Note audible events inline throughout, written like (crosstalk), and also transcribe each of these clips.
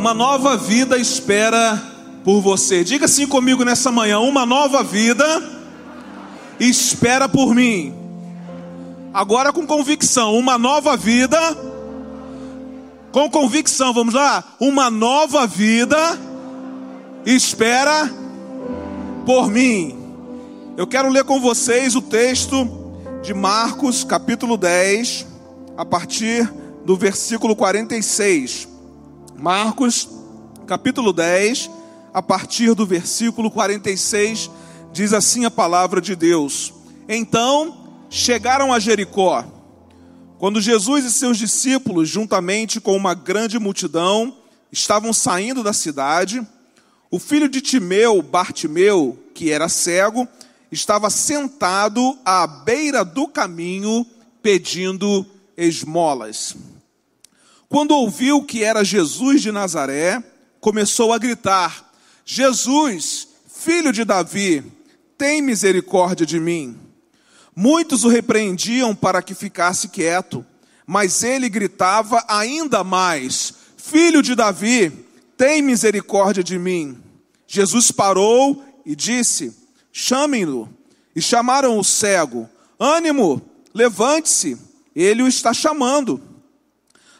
Uma nova vida espera por você. Diga assim comigo nessa manhã: uma nova vida espera por mim. Agora com convicção, uma nova vida. Com convicção, vamos lá? Uma nova vida espera por mim. Eu quero ler com vocês o texto de Marcos, capítulo 10, a partir do versículo 46. Marcos, capítulo 10, a partir do versículo 46, diz assim a palavra de Deus: Então chegaram a Jericó. Quando Jesus e seus discípulos, juntamente com uma grande multidão, estavam saindo da cidade, o filho de Timeu, Bartimeu, que era cego, estava sentado à beira do caminho pedindo esmolas. Quando ouviu que era Jesus de Nazaré, começou a gritar: Jesus, filho de Davi, tem misericórdia de mim. Muitos o repreendiam para que ficasse quieto, mas ele gritava ainda mais: Filho de Davi, tem misericórdia de mim. Jesus parou e disse: Chamem-no. E chamaram o cego: Ânimo, levante-se, ele o está chamando.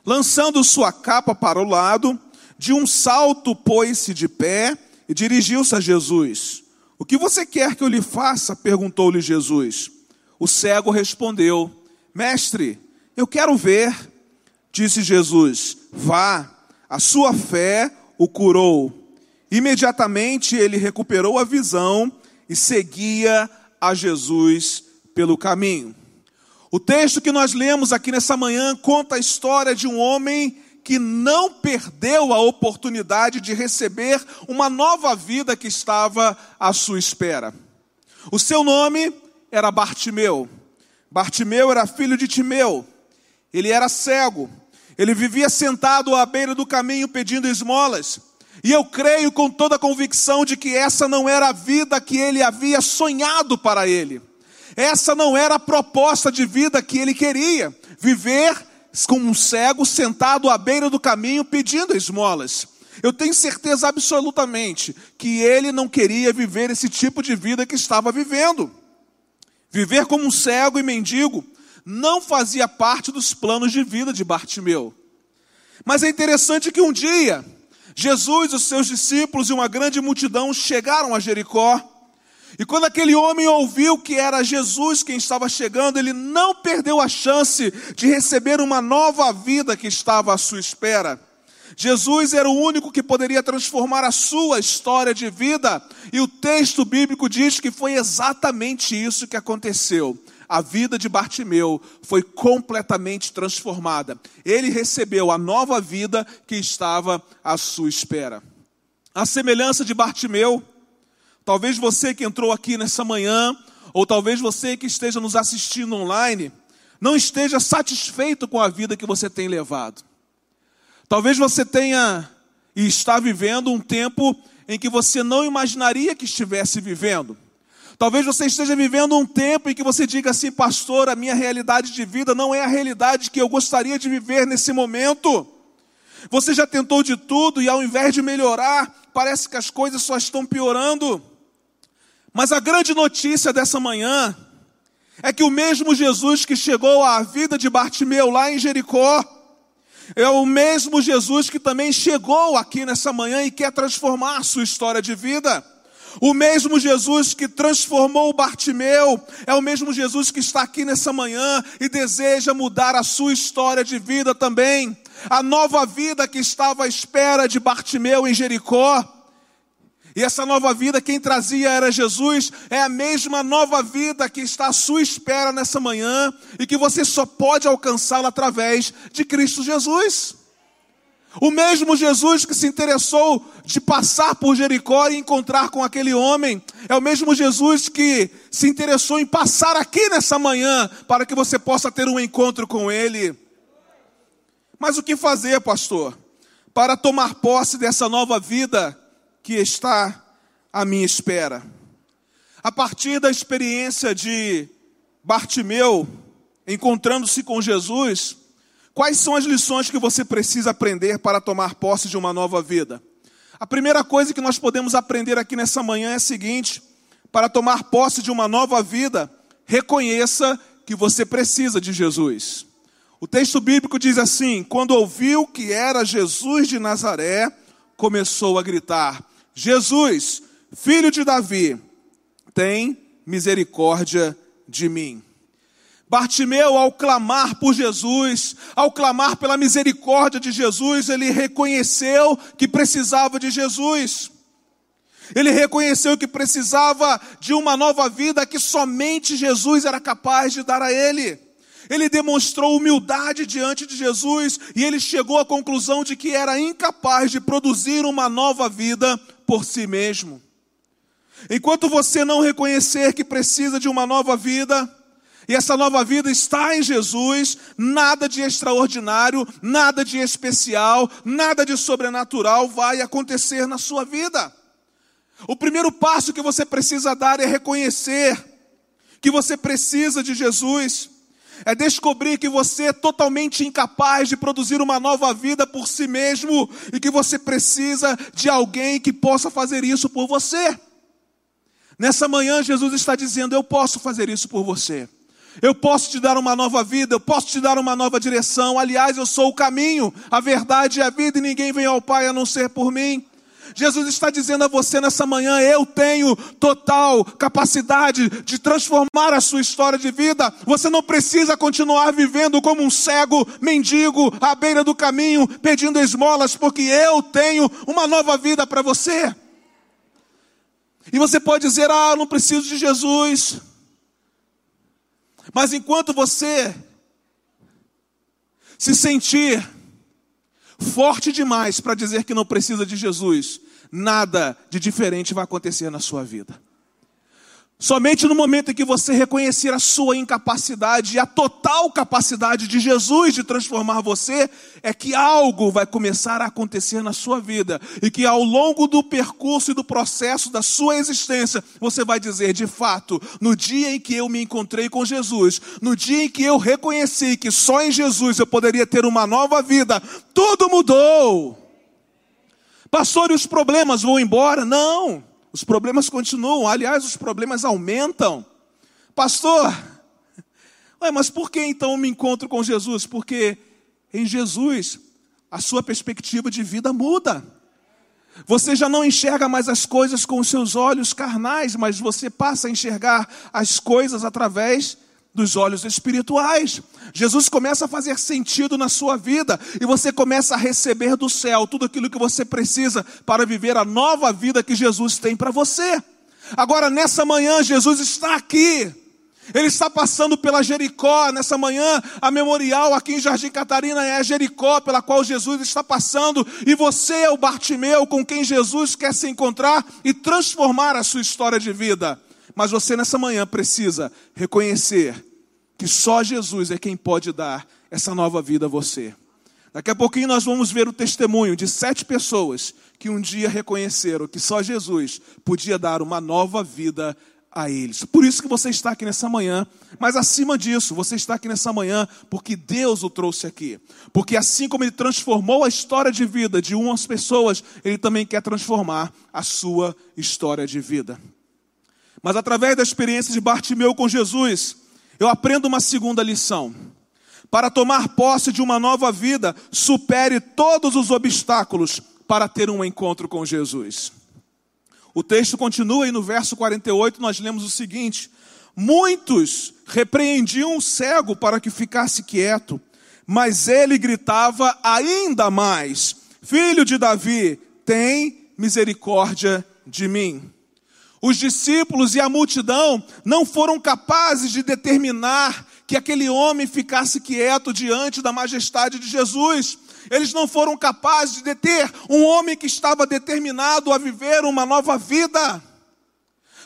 Lançando sua capa para o lado, de um salto pôs-se de pé e dirigiu-se a Jesus. O que você quer que eu lhe faça? perguntou-lhe Jesus. O cego respondeu: Mestre, eu quero ver. Disse Jesus: Vá, a sua fé o curou. Imediatamente ele recuperou a visão e seguia a Jesus pelo caminho. O texto que nós lemos aqui nessa manhã conta a história de um homem que não perdeu a oportunidade de receber uma nova vida que estava à sua espera. O seu nome era Bartimeu. Bartimeu era filho de Timeu. Ele era cego. Ele vivia sentado à beira do caminho pedindo esmolas. E eu creio com toda a convicção de que essa não era a vida que ele havia sonhado para ele. Essa não era a proposta de vida que ele queria. Viver como um cego sentado à beira do caminho pedindo esmolas. Eu tenho certeza absolutamente que ele não queria viver esse tipo de vida que estava vivendo. Viver como um cego e mendigo não fazia parte dos planos de vida de Bartimeu. Mas é interessante que um dia, Jesus, os seus discípulos e uma grande multidão chegaram a Jericó. E quando aquele homem ouviu que era Jesus quem estava chegando, ele não perdeu a chance de receber uma nova vida que estava à sua espera. Jesus era o único que poderia transformar a sua história de vida, e o texto bíblico diz que foi exatamente isso que aconteceu. A vida de Bartimeu foi completamente transformada. Ele recebeu a nova vida que estava à sua espera. A semelhança de Bartimeu, talvez você que entrou aqui nessa manhã, ou talvez você que esteja nos assistindo online, não esteja satisfeito com a vida que você tem levado. Talvez você tenha e está vivendo um tempo em que você não imaginaria que estivesse vivendo. Talvez você esteja vivendo um tempo em que você diga assim, pastor, a minha realidade de vida não é a realidade que eu gostaria de viver nesse momento. Você já tentou de tudo e ao invés de melhorar, parece que as coisas só estão piorando. Mas a grande notícia dessa manhã é que o mesmo Jesus que chegou à vida de Bartimeu lá em Jericó, é o mesmo Jesus que também chegou aqui nessa manhã e quer transformar a sua história de vida. O mesmo Jesus que transformou Bartimeu, é o mesmo Jesus que está aqui nessa manhã e deseja mudar a sua história de vida também. A nova vida que estava à espera de Bartimeu em Jericó. E essa nova vida, quem trazia era Jesus, é a mesma nova vida que está à sua espera nessa manhã e que você só pode alcançá-la através de Cristo Jesus. O mesmo Jesus que se interessou de passar por Jericó e encontrar com aquele homem, é o mesmo Jesus que se interessou em passar aqui nessa manhã para que você possa ter um encontro com ele. Mas o que fazer, pastor, para tomar posse dessa nova vida que está à minha espera. A partir da experiência de Bartimeu, encontrando-se com Jesus, Quais são as lições que você precisa aprender para tomar posse de uma nova vida? A primeira coisa que nós podemos aprender aqui nessa manhã é a seguinte: para tomar posse de uma nova vida, reconheça que você precisa de Jesus. O texto bíblico diz assim: quando ouviu que era Jesus de Nazaré, começou a gritar: Jesus, filho de Davi, tem misericórdia de mim. Bartimeu, ao clamar por Jesus, ao clamar pela misericórdia de Jesus, ele reconheceu que precisava de Jesus. Ele reconheceu que precisava de uma nova vida que somente Jesus era capaz de dar a ele. Ele demonstrou humildade diante de Jesus e ele chegou à conclusão de que era incapaz de produzir uma nova vida por si mesmo. Enquanto você não reconhecer que precisa de uma nova vida, e essa nova vida está em Jesus, nada de extraordinário, nada de especial, nada de sobrenatural vai acontecer na sua vida. O primeiro passo que você precisa dar é reconhecer que você precisa de Jesus, é descobrir que você é totalmente incapaz de produzir uma nova vida por si mesmo e que você precisa de alguém que possa fazer isso por você. Nessa manhã, Jesus está dizendo: Eu posso fazer isso por você. Eu posso te dar uma nova vida, eu posso te dar uma nova direção. Aliás, eu sou o caminho, a verdade e a vida, e ninguém vem ao Pai a não ser por mim. Jesus está dizendo a você nessa manhã: eu tenho total capacidade de transformar a sua história de vida. Você não precisa continuar vivendo como um cego mendigo à beira do caminho, pedindo esmolas, porque eu tenho uma nova vida para você. E você pode dizer: ah, eu não preciso de Jesus. Mas enquanto você se sentir forte demais para dizer que não precisa de Jesus, nada de diferente vai acontecer na sua vida. Somente no momento em que você reconhecer a sua incapacidade e a total capacidade de Jesus de transformar você, é que algo vai começar a acontecer na sua vida. E que ao longo do percurso e do processo da sua existência, você vai dizer: de fato, no dia em que eu me encontrei com Jesus, no dia em que eu reconheci que só em Jesus eu poderia ter uma nova vida, tudo mudou. Pastor, e os problemas vão embora? Não. Os problemas continuam, aliás, os problemas aumentam. Pastor, (laughs) ué, mas por que então me encontro com Jesus? Porque em Jesus a sua perspectiva de vida muda. Você já não enxerga mais as coisas com os seus olhos carnais, mas você passa a enxergar as coisas através dos olhos espirituais. Jesus começa a fazer sentido na sua vida e você começa a receber do céu tudo aquilo que você precisa para viver a nova vida que Jesus tem para você. Agora, nessa manhã, Jesus está aqui. Ele está passando pela Jericó. Nessa manhã, a memorial aqui em Jardim Catarina é a Jericó pela qual Jesus está passando. E você é o Bartimeu com quem Jesus quer se encontrar e transformar a sua história de vida. Mas você nessa manhã precisa reconhecer que só Jesus é quem pode dar essa nova vida a você. Daqui a pouquinho nós vamos ver o testemunho de sete pessoas que um dia reconheceram que só Jesus podia dar uma nova vida a eles. Por isso que você está aqui nessa manhã, mas acima disso, você está aqui nessa manhã porque Deus o trouxe aqui. Porque assim como ele transformou a história de vida de umas pessoas, ele também quer transformar a sua história de vida. Mas através da experiência de Bartimeu com Jesus, eu aprendo uma segunda lição. Para tomar posse de uma nova vida, supere todos os obstáculos para ter um encontro com Jesus. O texto continua e no verso 48 nós lemos o seguinte: Muitos repreendiam o cego para que ficasse quieto, mas ele gritava ainda mais: Filho de Davi, tem misericórdia de mim. Os discípulos e a multidão não foram capazes de determinar que aquele homem ficasse quieto diante da majestade de Jesus. Eles não foram capazes de deter um homem que estava determinado a viver uma nova vida.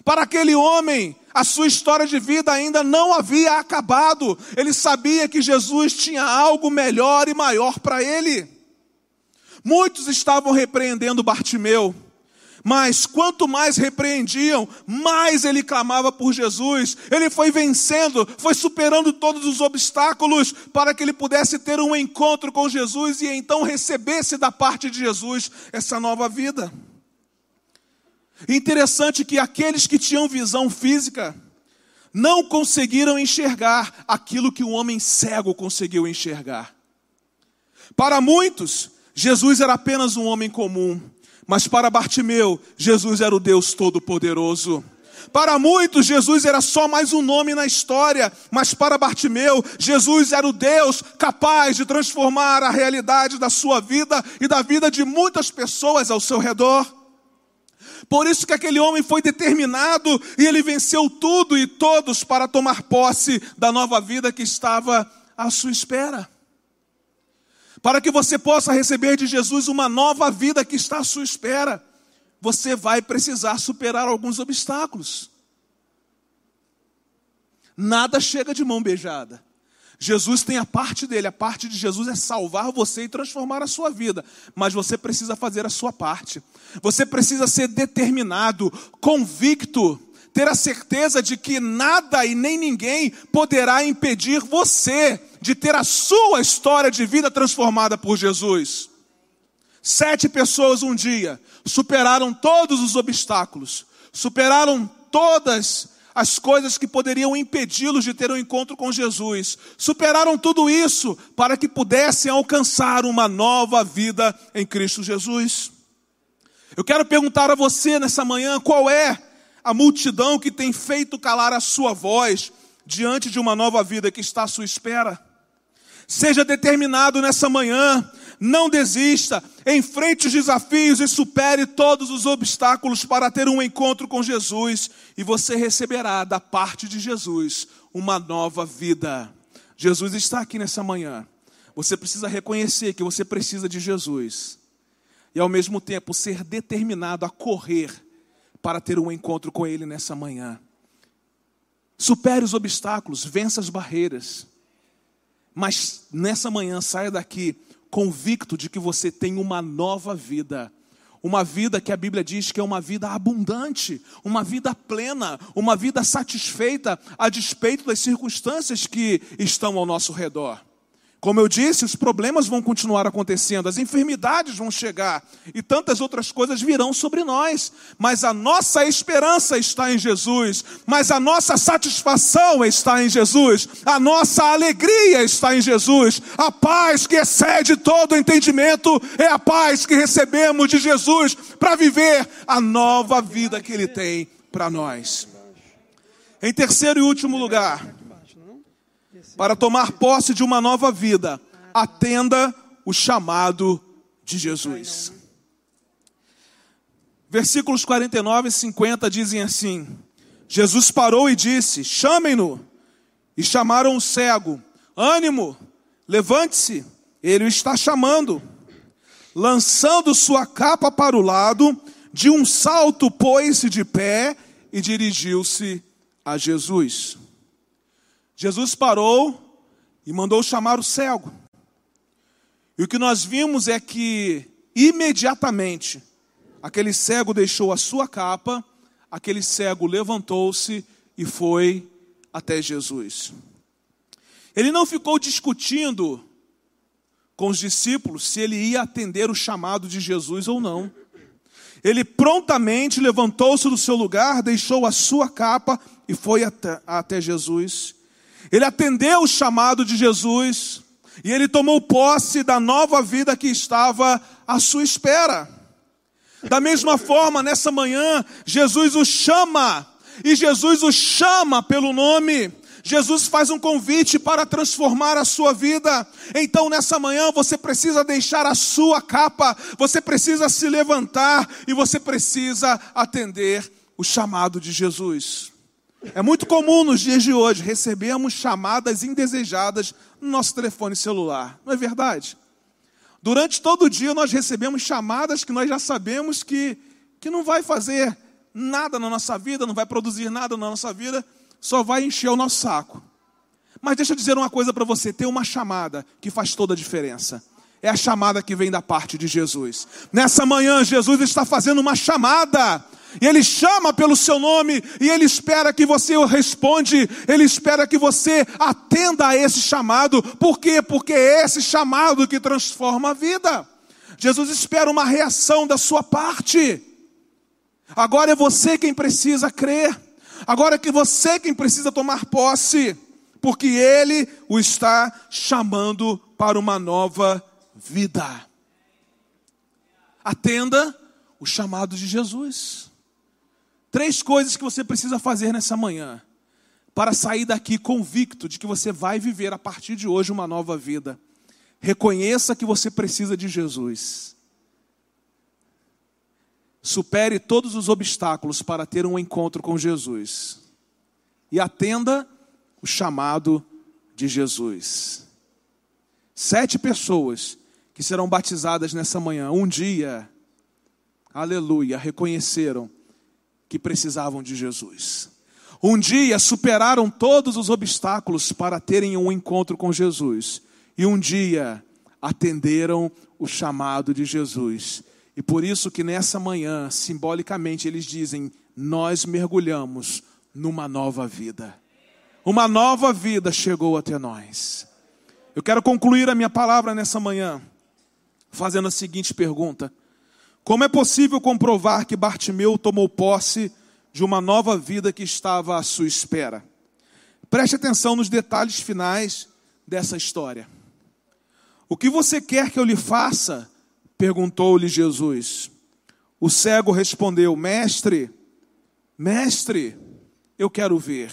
Para aquele homem, a sua história de vida ainda não havia acabado. Ele sabia que Jesus tinha algo melhor e maior para ele. Muitos estavam repreendendo Bartimeu Mas quanto mais repreendiam, mais ele clamava por Jesus. Ele foi vencendo, foi superando todos os obstáculos para que ele pudesse ter um encontro com Jesus e então recebesse da parte de Jesus essa nova vida. Interessante que aqueles que tinham visão física não conseguiram enxergar aquilo que o homem cego conseguiu enxergar. Para muitos, Jesus era apenas um homem comum, mas para Bartimeu, Jesus era o Deus Todo-Poderoso. Para muitos, Jesus era só mais um nome na história, mas para Bartimeu, Jesus era o Deus capaz de transformar a realidade da sua vida e da vida de muitas pessoas ao seu redor. Por isso que aquele homem foi determinado e ele venceu tudo e todos para tomar posse da nova vida que estava à sua espera. Para que você possa receber de Jesus uma nova vida que está à sua espera, você vai precisar superar alguns obstáculos. Nada chega de mão beijada. Jesus tem a parte dele, a parte de Jesus é salvar você e transformar a sua vida, mas você precisa fazer a sua parte. Você precisa ser determinado, convicto, ter a certeza de que nada e nem ninguém poderá impedir você de ter a sua história de vida transformada por Jesus. Sete pessoas um dia superaram todos os obstáculos, superaram todas as coisas que poderiam impedi-los de ter um encontro com Jesus. Superaram tudo isso para que pudessem alcançar uma nova vida em Cristo Jesus. Eu quero perguntar a você nessa manhã qual é a multidão que tem feito calar a sua voz diante de uma nova vida que está à sua espera. Seja determinado nessa manhã, não desista, enfrente os desafios e supere todos os obstáculos para ter um encontro com Jesus e você receberá da parte de Jesus uma nova vida. Jesus está aqui nessa manhã. Você precisa reconhecer que você precisa de Jesus e ao mesmo tempo ser determinado a correr para ter um encontro com Ele nessa manhã. Supere os obstáculos, vença as barreiras. Mas nessa manhã saia daqui convicto de que você tem uma nova vida. Uma vida que a Bíblia diz que é uma vida abundante, uma vida plena, uma vida satisfeita a despeito das circunstâncias que estão ao nosso redor. Como eu disse, os problemas vão continuar acontecendo, as enfermidades vão chegar e tantas outras coisas virão sobre nós, mas a nossa esperança está em Jesus, mas a nossa satisfação está em Jesus, a nossa alegria está em Jesus, a paz que excede todo entendimento é a paz que recebemos de Jesus para viver a nova vida que Ele tem para nós. Em terceiro e último lugar, para tomar posse de uma nova vida, atenda o chamado de Jesus. Versículos 49 e 50 dizem assim: Jesus parou e disse: Chamem-no. E chamaram o cego: Ânimo, levante-se, ele o está chamando. Lançando sua capa para o lado, de um salto pôs-se de pé e dirigiu-se a Jesus. Jesus parou e mandou chamar o cego. E o que nós vimos é que, imediatamente, aquele cego deixou a sua capa, aquele cego levantou-se e foi até Jesus. Ele não ficou discutindo com os discípulos se ele ia atender o chamado de Jesus ou não. Ele prontamente levantou-se do seu lugar, deixou a sua capa e foi até, até Jesus. Ele atendeu o chamado de Jesus e ele tomou posse da nova vida que estava à sua espera. Da mesma forma, nessa manhã, Jesus o chama, e Jesus o chama pelo nome. Jesus faz um convite para transformar a sua vida. Então, nessa manhã, você precisa deixar a sua capa, você precisa se levantar e você precisa atender o chamado de Jesus. É muito comum nos dias de hoje recebermos chamadas indesejadas no nosso telefone celular, não é verdade? Durante todo o dia nós recebemos chamadas que nós já sabemos que, que não vai fazer nada na nossa vida, não vai produzir nada na nossa vida, só vai encher o nosso saco. Mas deixa eu dizer uma coisa para você: tem uma chamada que faz toda a diferença. é a chamada que vem da parte de Jesus. Nessa manhã, Jesus está fazendo uma chamada. E Ele chama pelo seu nome, e Ele espera que você o responde, Ele espera que você atenda a esse chamado. Por quê? Porque é esse chamado que transforma a vida. Jesus espera uma reação da sua parte. Agora é você quem precisa crer. Agora é que você quem precisa tomar posse, porque Ele o está chamando para uma nova vida. Atenda o chamado de Jesus. Três coisas que você precisa fazer nessa manhã para sair daqui convicto de que você vai viver a partir de hoje uma nova vida. Reconheça que você precisa de Jesus. Supere todos os obstáculos para ter um encontro com Jesus. E atenda o chamado de Jesus. Sete pessoas que serão batizadas nessa manhã, um dia, aleluia, reconheceram que precisavam de Jesus. Um dia superaram todos os obstáculos para terem um encontro com Jesus. E um dia atenderam o chamado de Jesus. E por isso que nessa manhã, simbolicamente, eles dizem: Nós mergulhamos numa nova vida. Uma nova vida chegou até nós. Eu quero concluir a minha palavra nessa manhã fazendo a seguinte pergunta: Como é possível comprovar que Bartimeu tomou posse de uma nova vida que estava à sua espera? Preste atenção nos detalhes finais dessa história. O que você quer que eu lhe faça? perguntou-lhe Jesus. O cego respondeu: Mestre, mestre, eu quero ver.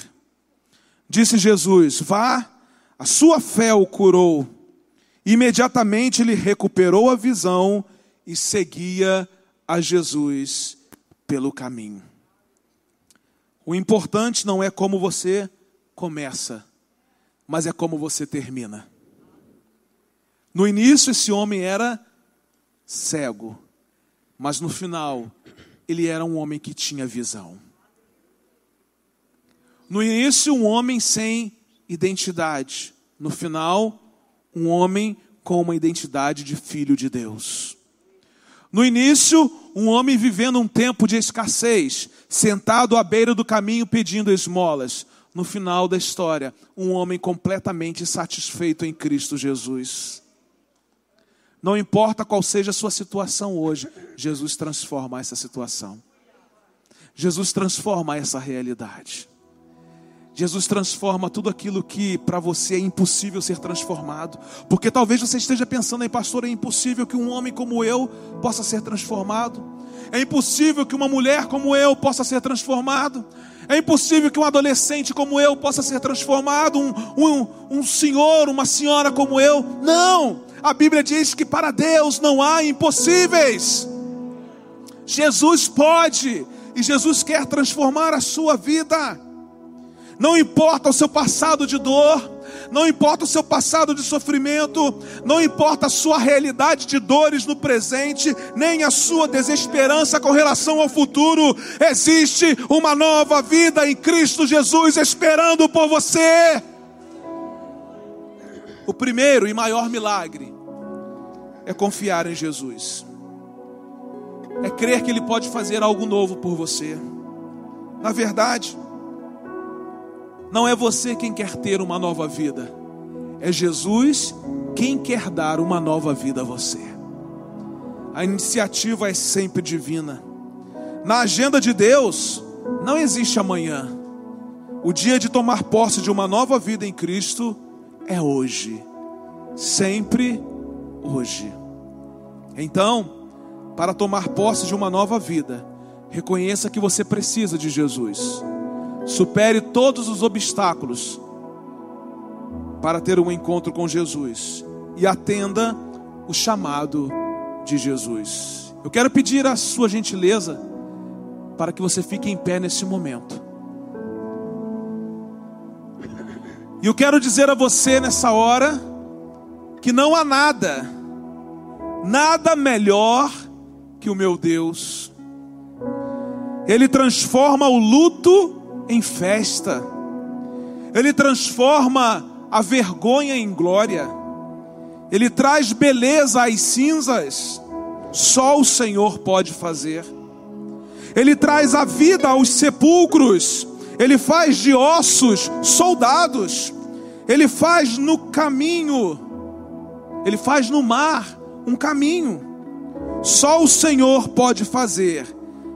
Disse Jesus: Vá, a sua fé o curou. Imediatamente ele recuperou a visão e seguia a Jesus pelo caminho. O importante não é como você começa, mas é como você termina. No início, esse homem era cego, mas no final, ele era um homem que tinha visão. No início, um homem sem identidade, no final, um homem com uma identidade de filho de Deus. No início, um homem vivendo um tempo de escassez, sentado à beira do caminho pedindo esmolas. No final da história, um homem completamente satisfeito em Cristo Jesus. Não importa qual seja a sua situação hoje, Jesus transforma essa situação. Jesus transforma essa realidade. Jesus transforma tudo aquilo que para você é impossível ser transformado. Porque talvez você esteja pensando aí, pastor, é impossível que um homem como eu possa ser transformado. É impossível que uma mulher como eu possa ser transformado. É impossível que um adolescente como eu possa ser transformado. Um, um, um senhor, uma senhora como eu. Não! A Bíblia diz que para Deus não há impossíveis. Jesus pode. E Jesus quer transformar a sua vida. Não importa o seu passado de dor, não importa o seu passado de sofrimento, não importa a sua realidade de dores no presente, nem a sua desesperança com relação ao futuro, existe uma nova vida em Cristo Jesus esperando por você. O primeiro e maior milagre é confiar em Jesus, é crer que Ele pode fazer algo novo por você. Na verdade, não é você quem quer ter uma nova vida, é Jesus quem quer dar uma nova vida a você. A iniciativa é sempre divina. Na agenda de Deus, não existe amanhã. O dia de tomar posse de uma nova vida em Cristo é hoje, sempre hoje. Então, para tomar posse de uma nova vida, reconheça que você precisa de Jesus. Supere todos os obstáculos para ter um encontro com Jesus e atenda o chamado de Jesus. Eu quero pedir a sua gentileza para que você fique em pé nesse momento. E eu quero dizer a você nessa hora que não há nada, nada melhor que o meu Deus. Ele transforma o luto em festa, Ele transforma a vergonha em glória, Ele traz beleza às cinzas, só o Senhor pode fazer. Ele traz a vida aos sepulcros, ele faz de ossos soldados, ele faz no caminho, ele faz no mar um caminho. Só o Senhor pode fazer,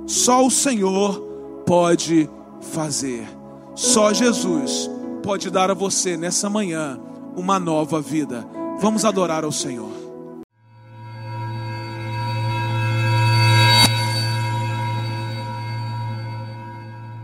só o Senhor pode fazer. Só Jesus pode dar a você nessa manhã uma nova vida. Vamos adorar ao Senhor.